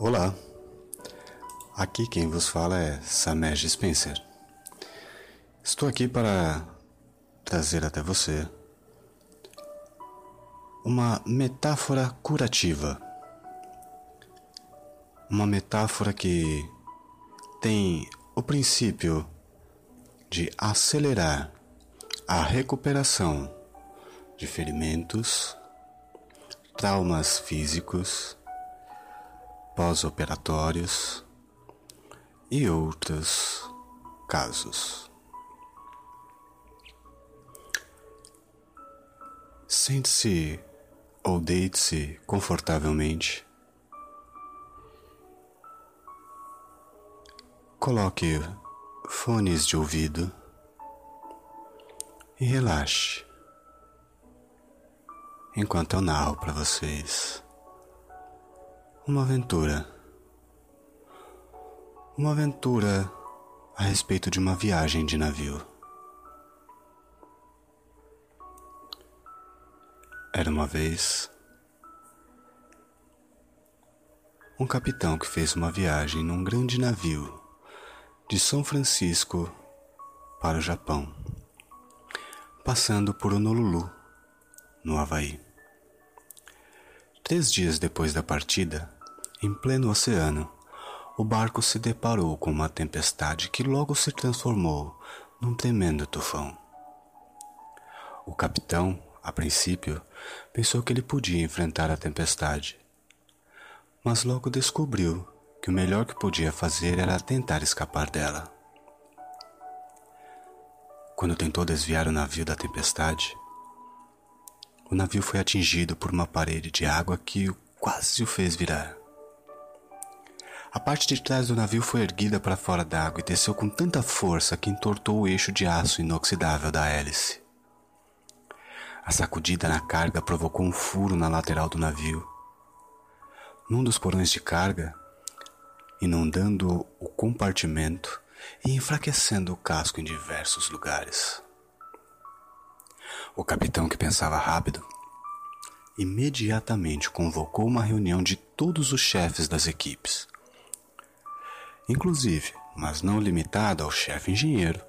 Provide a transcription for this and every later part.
Olá, aqui quem vos fala é Samej Spencer. Estou aqui para trazer até você uma metáfora curativa. Uma metáfora que tem o princípio de acelerar a recuperação de ferimentos, traumas físicos, pós-operatórios e outros casos. Sente-se ou deite-se confortavelmente. Coloque fones de ouvido e relaxe enquanto eu narro para vocês uma aventura. Uma aventura a respeito de uma viagem de navio. Era uma vez um capitão que fez uma viagem num grande navio de São Francisco para o Japão, passando por Honolulu, no Havaí. Três dias depois da partida, em pleno oceano, o barco se deparou com uma tempestade que logo se transformou num tremendo tufão. O capitão, a princípio, pensou que ele podia enfrentar a tempestade, mas logo descobriu que o melhor que podia fazer era tentar escapar dela. Quando tentou desviar o navio da tempestade, o navio foi atingido por uma parede de água que quase o fez virar. A parte de trás do navio foi erguida para fora d'água e desceu com tanta força que entortou o eixo de aço inoxidável da hélice. A sacudida na carga provocou um furo na lateral do navio. Num dos porões de carga, inundando o compartimento e enfraquecendo o casco em diversos lugares. O capitão, que pensava rápido, imediatamente convocou uma reunião de todos os chefes das equipes inclusive, mas não limitado ao chefe engenheiro,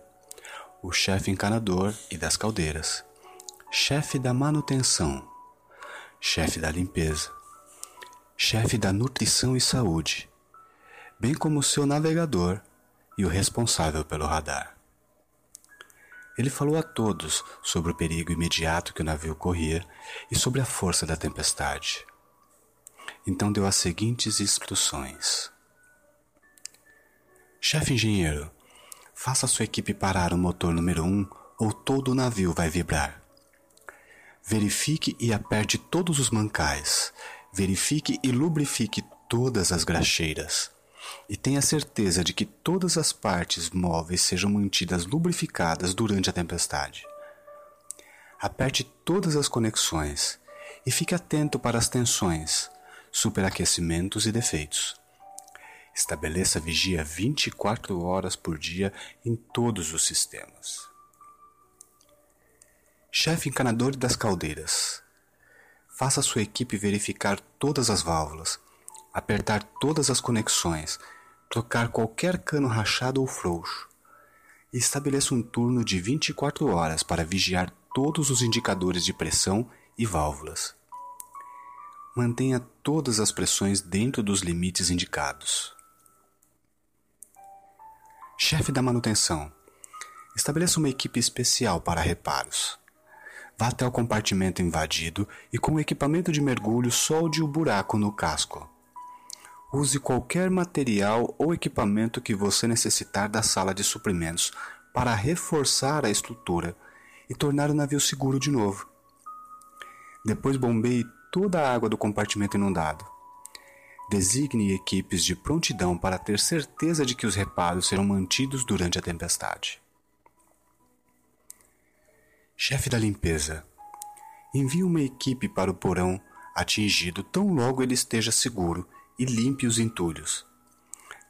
o chefe encanador e das caldeiras, chefe da manutenção, chefe da limpeza, chefe da nutrição e saúde, bem como seu navegador e o responsável pelo radar. Ele falou a todos sobre o perigo imediato que o navio corria e sobre a força da tempestade. Então deu as seguintes instruções. Chefe engenheiro, faça sua equipe parar o motor número 1 um, ou todo o navio vai vibrar. Verifique e aperte todos os mancais. Verifique e lubrifique todas as graxeiras. E tenha certeza de que todas as partes móveis sejam mantidas lubrificadas durante a tempestade. Aperte todas as conexões e fique atento para as tensões, superaquecimentos e defeitos. Estabeleça vigia 24 horas por dia em todos os sistemas. Chefe encanador das caldeiras. Faça sua equipe verificar todas as válvulas, apertar todas as conexões, trocar qualquer cano rachado ou frouxo. E estabeleça um turno de 24 horas para vigiar todos os indicadores de pressão e válvulas. Mantenha todas as pressões dentro dos limites indicados. Chefe da manutenção. Estabeleça uma equipe especial para reparos. Vá até o compartimento invadido e com o equipamento de mergulho solde o buraco no casco. Use qualquer material ou equipamento que você necessitar da sala de suprimentos para reforçar a estrutura e tornar o navio seguro de novo. Depois bombeie toda a água do compartimento inundado. Designe equipes de prontidão para ter certeza de que os reparos serão mantidos durante a tempestade. Chefe da limpeza, envie uma equipe para o porão atingido tão logo ele esteja seguro e limpe os entulhos.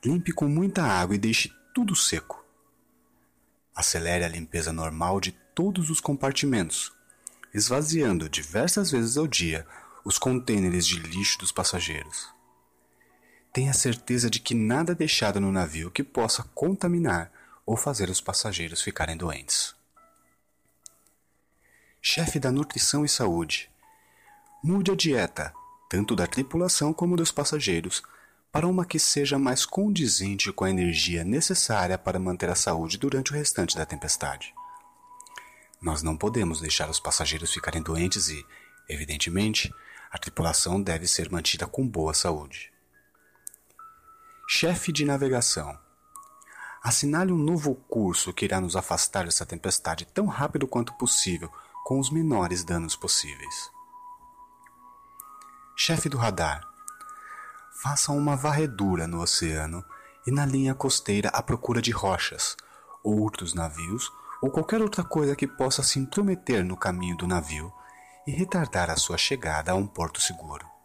Limpe com muita água e deixe tudo seco. Acelere a limpeza normal de todos os compartimentos, esvaziando diversas vezes ao dia os contêineres de lixo dos passageiros. Tenha certeza de que nada é deixado no navio que possa contaminar ou fazer os passageiros ficarem doentes. Chefe da Nutrição e Saúde, mude a dieta, tanto da tripulação como dos passageiros, para uma que seja mais condizente com a energia necessária para manter a saúde durante o restante da tempestade. Nós não podemos deixar os passageiros ficarem doentes e, evidentemente, a tripulação deve ser mantida com boa saúde. Chefe de navegação. Assinale um novo curso que irá nos afastar dessa tempestade tão rápido quanto possível, com os menores danos possíveis. Chefe do radar façam uma varredura no oceano e na linha costeira à procura de rochas, outros navios ou qualquer outra coisa que possa se intrometer no caminho do navio e retardar a sua chegada a um porto seguro.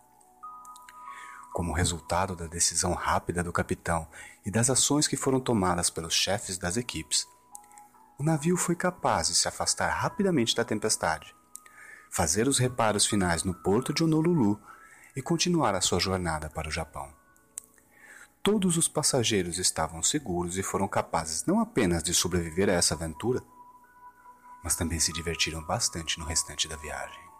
Como resultado da decisão rápida do capitão e das ações que foram tomadas pelos chefes das equipes, o navio foi capaz de se afastar rapidamente da tempestade, fazer os reparos finais no porto de Honolulu e continuar a sua jornada para o Japão. Todos os passageiros estavam seguros e foram capazes não apenas de sobreviver a essa aventura, mas também se divertiram bastante no restante da viagem.